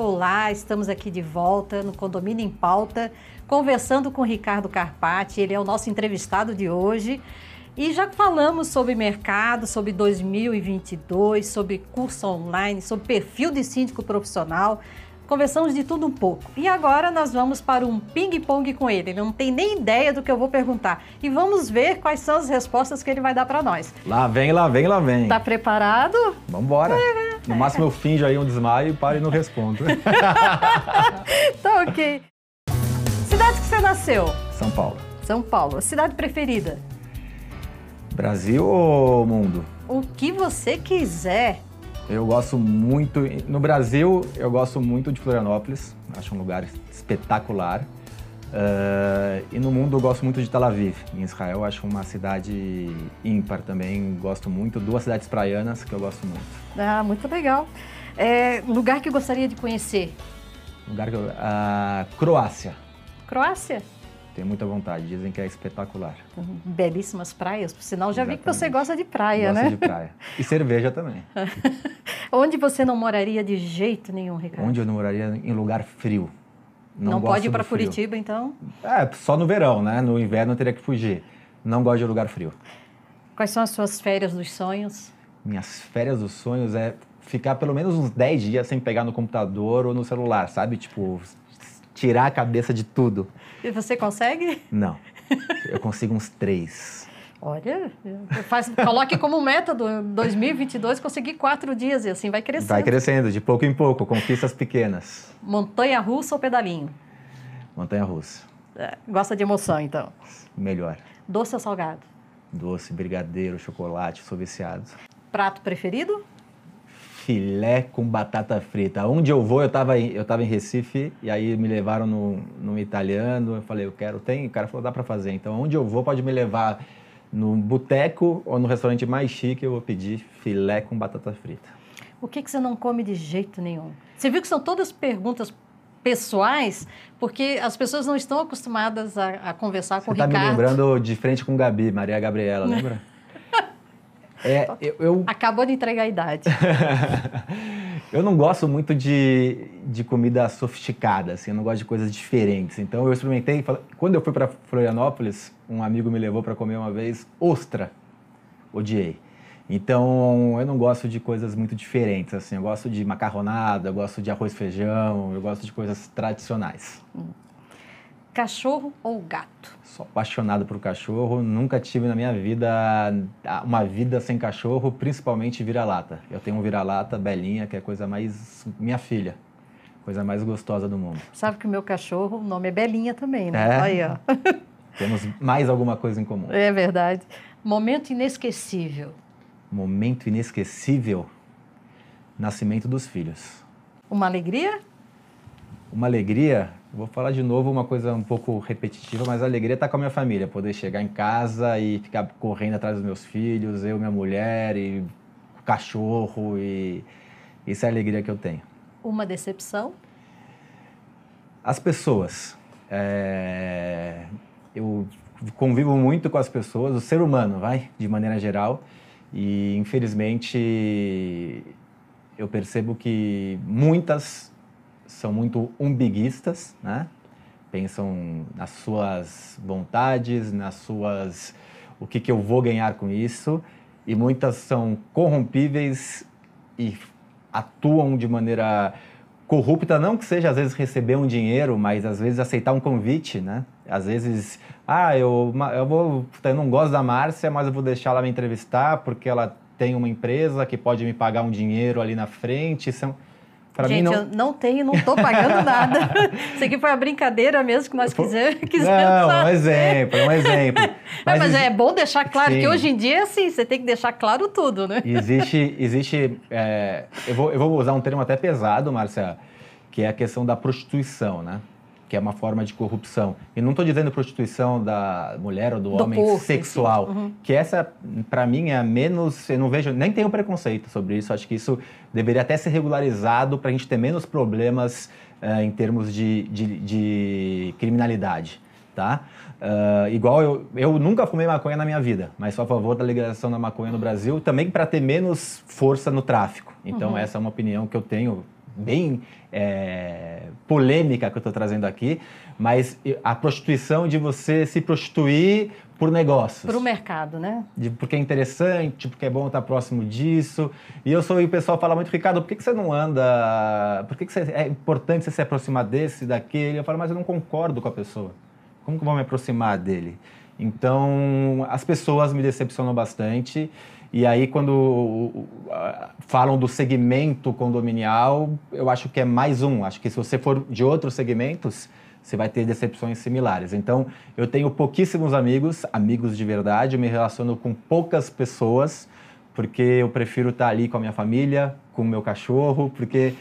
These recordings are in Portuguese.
Olá, estamos aqui de volta no Condomínio em Pauta, conversando com o Ricardo Carpati, ele é o nosso entrevistado de hoje. E já falamos sobre mercado, sobre 2022, sobre curso online, sobre perfil de síndico profissional. Conversamos de tudo um pouco. E agora nós vamos para um ping-pong com ele. Ele não tem nem ideia do que eu vou perguntar. E vamos ver quais são as respostas que ele vai dar para nós. Lá vem, lá vem, lá vem. Tá preparado? Vamos embora. No máximo eu finjo aí um desmaio, paro e não respondo. tá ok. Cidade que você nasceu? São Paulo. São Paulo. Cidade preferida? Brasil ou mundo? O que você quiser. Eu gosto muito. No Brasil, eu gosto muito de Florianópolis. Acho um lugar espetacular. Uh, e no mundo, eu gosto muito de Tel Aviv. Em Israel, acho uma cidade ímpar também. Gosto muito. Duas cidades praianas que eu gosto muito. Ah, muito legal. É, lugar que eu gostaria de conhecer? Lugar que eu, uh, Croácia. Croácia? Tenho muita vontade, dizem que é espetacular. Belíssimas praias, por sinal, já Exatamente. vi que você gosta de praia, Gosto né? de praia. E cerveja também. Onde você não moraria de jeito nenhum, Ricardo? Onde eu não moraria? Em lugar frio. Não, não pode ir para Curitiba, então? É, só no verão, né? No inverno eu teria que fugir. Não gosto de lugar frio. Quais são as suas férias dos sonhos? Minhas férias dos sonhos é ficar pelo menos uns 10 dias sem pegar no computador ou no celular, sabe? Tipo, tirar a cabeça de tudo. E você consegue? Não. Eu consigo uns três. Olha, faz, coloque como meta do 2022 conseguir quatro dias e assim vai crescendo. Vai crescendo, de pouco em pouco, conquistas pequenas. Montanha russa ou pedalinho? Montanha russa. É, gosta de emoção, então? Melhor. Doce ou salgado? Doce, brigadeiro, chocolate, sou viciado. Prato preferido? filé com batata frita. Onde eu vou, eu estava em, eu tava em Recife e aí me levaram no, no italiano. Eu falei, eu quero, tem? O cara falou, dá para fazer. Então, onde eu vou, pode me levar no boteco ou no restaurante mais chique, eu vou pedir filé com batata frita. O que, que você não come de jeito nenhum? Você viu que são todas perguntas pessoais, porque as pessoas não estão acostumadas a, a conversar você com o tá Ricardo. Você está me lembrando de frente com Gabi, Maria Gabriela, lembra? É, eu, eu... Acabou de entregar a idade. eu não gosto muito de, de comida sofisticada, assim, eu não gosto de coisas diferentes. Então eu experimentei, quando eu fui para Florianópolis, um amigo me levou para comer uma vez ostra. Odiei. Então eu não gosto de coisas muito diferentes, assim, eu gosto de macarronada, eu gosto de arroz feijão, eu gosto de coisas tradicionais. Hum. Cachorro ou gato? Sou apaixonado por cachorro. Nunca tive na minha vida uma vida sem cachorro, principalmente vira-lata. Eu tenho um vira-lata, Belinha, que é a coisa mais. minha filha. Coisa mais gostosa do mundo. Sabe que o meu cachorro, o nome é Belinha também, né? É. Aí, ó. Temos mais alguma coisa em comum. É verdade. Momento inesquecível. Momento inesquecível? Nascimento dos filhos. Uma alegria? Uma alegria? Vou falar de novo uma coisa um pouco repetitiva, mas a alegria está com a minha família, poder chegar em casa e ficar correndo atrás dos meus filhos, eu, minha mulher e o cachorro e isso é a alegria que eu tenho. Uma decepção? As pessoas. É... Eu convivo muito com as pessoas, o ser humano, vai, de maneira geral, e infelizmente eu percebo que muitas são muito umbiguistas, né? Pensam nas suas vontades, nas suas o que, que eu vou ganhar com isso, e muitas são corrompíveis e atuam de maneira corrupta, não que seja às vezes receber um dinheiro, mas às vezes aceitar um convite, né? Às vezes, ah, eu, eu, vou, eu não gosto da Márcia, mas eu vou deixar ela me entrevistar porque ela tem uma empresa que pode me pagar um dinheiro ali na frente. São, Pra Gente, não... eu não tenho, não estou pagando nada. Isso aqui foi uma brincadeira mesmo que nós quiser, quisermos Não, fazer. um exemplo, um exemplo. Mas, mas é bom deixar claro Sim. que hoje em dia é assim, você tem que deixar claro tudo, né? Existe, existe é, eu, vou, eu vou usar um termo até pesado, Márcia, que é a questão da prostituição, né? Que é uma forma de corrupção. E não estou dizendo prostituição da mulher ou do, do homem corpo, sexual, uhum. que essa, para mim, é a menos. Eu não vejo, nem tenho preconceito sobre isso. Acho que isso deveria até ser regularizado para a gente ter menos problemas uh, em termos de, de, de criminalidade. Tá? Uh, igual eu, eu nunca fumei maconha na minha vida, mas sou a favor da legalização da maconha no Brasil, também para ter menos força no tráfico. Então, uhum. essa é uma opinião que eu tenho bem é, polêmica que eu estou trazendo aqui, mas a prostituição de você se prostituir por negócios. Para o mercado, né? De, porque é interessante, porque é bom estar próximo disso. E eu sou e o pessoal fala muito, Ricardo, por que, que você não anda? Por que, que você, é importante você se aproximar desse, daquele? Eu falo, mas eu não concordo com a pessoa. Como que eu vou me aproximar dele? Então, as pessoas me decepcionam bastante. E aí, quando falam do segmento condominial, eu acho que é mais um. Acho que se você for de outros segmentos, você vai ter decepções similares. Então, eu tenho pouquíssimos amigos, amigos de verdade, me relaciono com poucas pessoas, porque eu prefiro estar ali com a minha família, com o meu cachorro, porque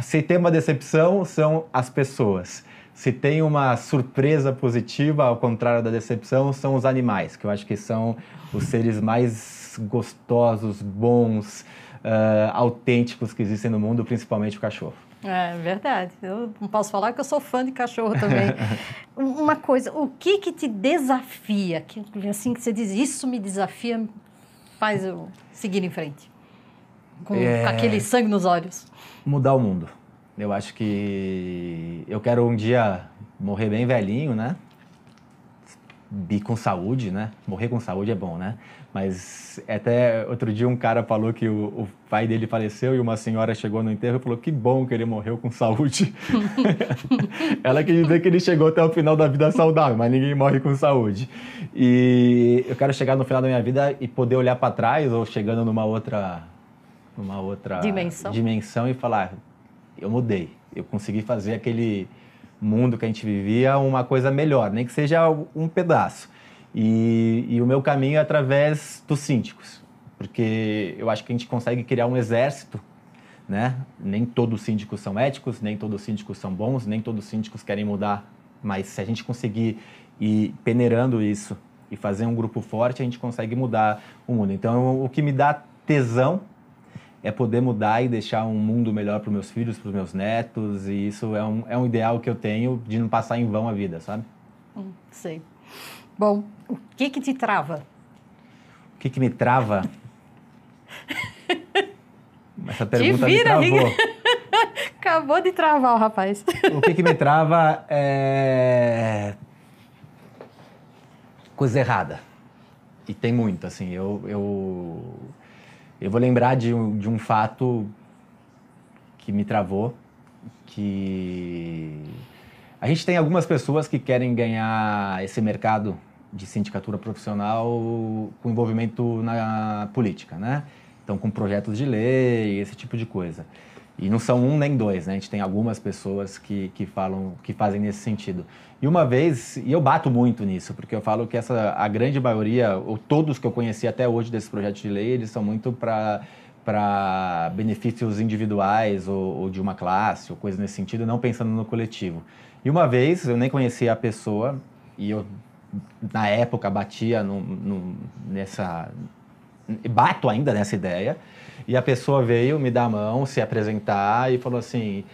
se tem uma decepção, são as pessoas. Se tem uma surpresa positiva, ao contrário da decepção, são os animais, que eu acho que são os seres mais gostosos, bons, uh, autênticos que existem no mundo, principalmente o cachorro. É verdade. Eu não posso falar que eu sou fã de cachorro também. Uma coisa, o que que te desafia? Que, assim que você diz, isso me desafia, faz eu seguir em frente. Com, é... com aquele sangue nos olhos. Mudar o mundo. Eu acho que eu quero um dia morrer bem velhinho, né? E com saúde, né? Morrer com saúde é bom, né? Mas até outro dia um cara falou que o, o, pai dele faleceu e uma senhora chegou no enterro e falou que bom que ele morreu com saúde. Ela quer dizer que ele chegou até o final da vida saudável, mas ninguém morre com saúde. E eu quero chegar no final da minha vida e poder olhar para trás ou chegando numa outra numa outra dimensão. dimensão e falar eu mudei, eu consegui fazer aquele mundo que a gente vivia uma coisa melhor, nem que seja um pedaço. E, e, o meu caminho é através dos síndicos, porque eu acho que a gente consegue criar um exército, né? Nem todos os síndicos são éticos, nem todos os síndicos são bons, nem todos os síndicos querem mudar, mas se a gente conseguir ir peneirando isso e fazer um grupo forte, a gente consegue mudar o mundo. Então, o que me dá tesão é poder mudar e deixar um mundo melhor para os meus filhos, para os meus netos, e isso é um, é um ideal que eu tenho de não passar em vão a vida, sabe? Hum, sei. Bom, o que que te trava? O que que me trava? Essa pergunta vira, me travou. Acabou de travar o rapaz. O que que me trava é... Coisa errada. E tem muito, assim, eu... eu... Eu vou lembrar de um, de um fato que me travou, que a gente tem algumas pessoas que querem ganhar esse mercado de sindicatura profissional com envolvimento na política, né? Então, com projetos de lei, esse tipo de coisa. E não são um nem dois, né? A gente tem algumas pessoas que, que falam, que fazem nesse sentido. E uma vez, e eu bato muito nisso, porque eu falo que essa, a grande maioria, ou todos que eu conheci até hoje desses projetos de lei, eles são muito para para benefícios individuais ou, ou, de uma classe ou coisa nesse sentido, não pensando no coletivo. E uma vez eu nem conhecia a pessoa e eu na época batia no, no, nessa bato ainda nessa ideia e a pessoa veio me dar a mão, se apresentar e falou assim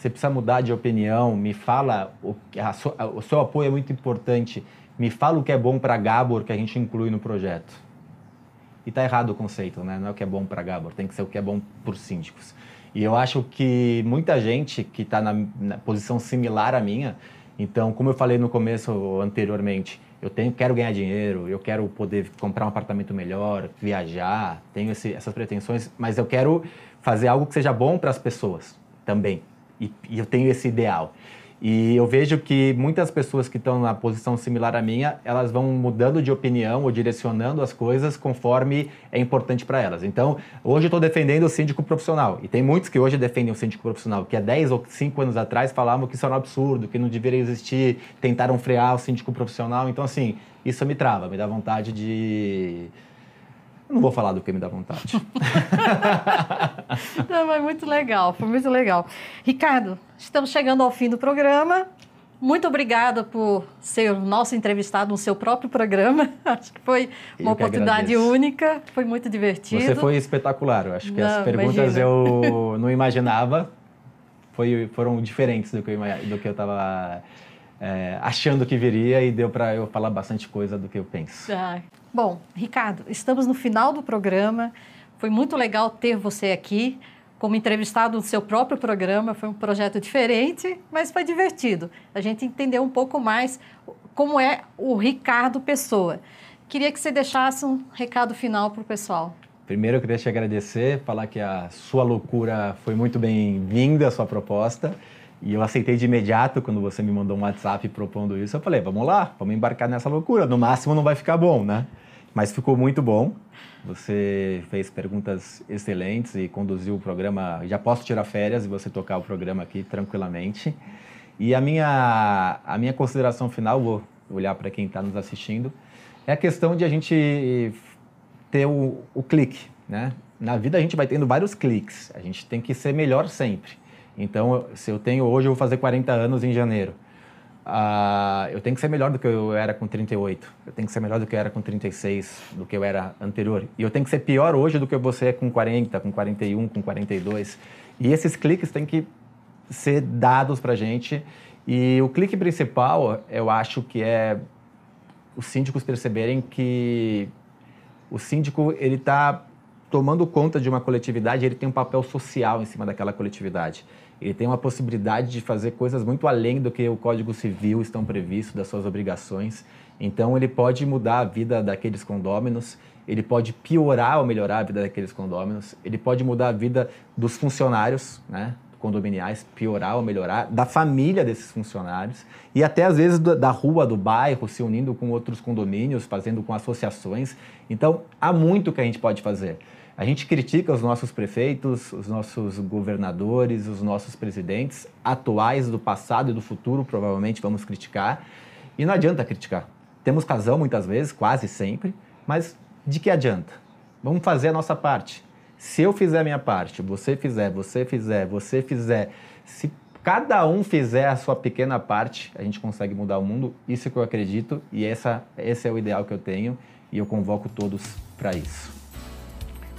você precisa mudar de opinião, me fala, o, a, o seu apoio é muito importante, me fala o que é bom para Gabor que a gente inclui no projeto. E está errado o conceito, né? Não é o que é bom para Gabor, tem que ser o que é bom para os síndicos. E eu acho que muita gente que está na, na, posição similar à minha, então, como eu falei no começo anteriormente, eu tenho, quero ganhar dinheiro, eu quero poder comprar um apartamento melhor, viajar, tenho esse, essas pretensões, mas eu quero fazer algo que seja bom para as pessoas também. E, e eu tenho esse ideal. E eu vejo que muitas pessoas que estão na posição similar à minha, elas vão mudando de opinião ou direcionando as coisas conforme é importante para elas. Então, hoje eu estou defendendo o síndico profissional. E tem muitos que hoje defendem o síndico profissional, que há 10 ou 5 anos atrás falavam que isso era um absurdo, que não deveria existir, tentaram frear o síndico profissional. Então, assim, isso me trava, me dá vontade de não vou falar do que me dá vontade. Não, mas muito legal, foi muito legal. Ricardo, estamos chegando ao fim do programa. Muito obrigada por ser o nosso entrevistado no seu próprio programa. Acho que foi uma oportunidade única, foi muito divertido. Você foi espetacular. Eu acho que não, as perguntas imagina. eu não imaginava. Foi, foram diferentes do que eu estava é, achando que viria e deu para eu falar bastante coisa do que eu penso. Ah, bom, Ricardo, estamos no final do programa. Foi muito legal ter você aqui. como entrevistado no seu próprio programa. Foi um projeto diferente, mas foi divertido. A gente entendeu um pouco mais como é o Ricardo Pessoa. Queria que você deixasse um recado final para o pessoal. Primeiro, eu queria te agradecer, falar que a sua loucura foi muito bem-vinda, a sua proposta. E eu aceitei de imediato quando você me mandou um WhatsApp propondo isso. Eu falei, vamos lá, vamos embarcar nessa loucura. No máximo não vai ficar bom, né? Mas ficou muito bom. Você fez perguntas excelentes e conduziu o programa. Já posso tirar férias e você tocar o programa aqui tranquilamente. E a minha, a minha consideração final, vou olhar para quem está nos assistindo, é a questão de a gente ter o, o clique. Né? Na vida a gente vai tendo vários cliques. A gente tem que ser melhor sempre. Então, se eu tenho hoje, eu vou fazer 40 anos em janeiro. Uh, eu tenho que ser melhor do que eu era com 38. Eu tenho que ser melhor do que eu era com 36, do que eu era anterior. E eu tenho que ser pior hoje do que você é com 40, com 41, com 42. E esses cliques têm que ser dados para gente. E o clique principal, eu acho que é os síndicos perceberem que o síndico ele está tomando conta de uma coletividade, ele tem um papel social em cima daquela coletividade ele tem uma possibilidade de fazer coisas muito além do que o Código Civil estão previstos, das suas obrigações. Então, ele pode mudar a vida daqueles condôminos, ele pode piorar ou melhorar a vida daqueles condôminos, ele pode mudar a vida dos funcionários, né? condominiais, piorar ou melhorar, da família desses funcionários e até às vezes da rua, do bairro, se unindo com outros condomínios, fazendo com associações. Então, há muito que a gente pode fazer. A gente critica os nossos prefeitos, os nossos governadores, os nossos presidentes atuais do passado e do futuro, provavelmente vamos criticar. E não adianta criticar. Temos razão muitas vezes, quase sempre, mas de que adianta? Vamos fazer a nossa parte. Se eu fizer a minha parte, você fizer, você fizer, você fizer, se cada um fizer a sua pequena parte, a gente consegue mudar o mundo. Isso é que eu acredito e essa, esse é o ideal que eu tenho e eu convoco todos para isso.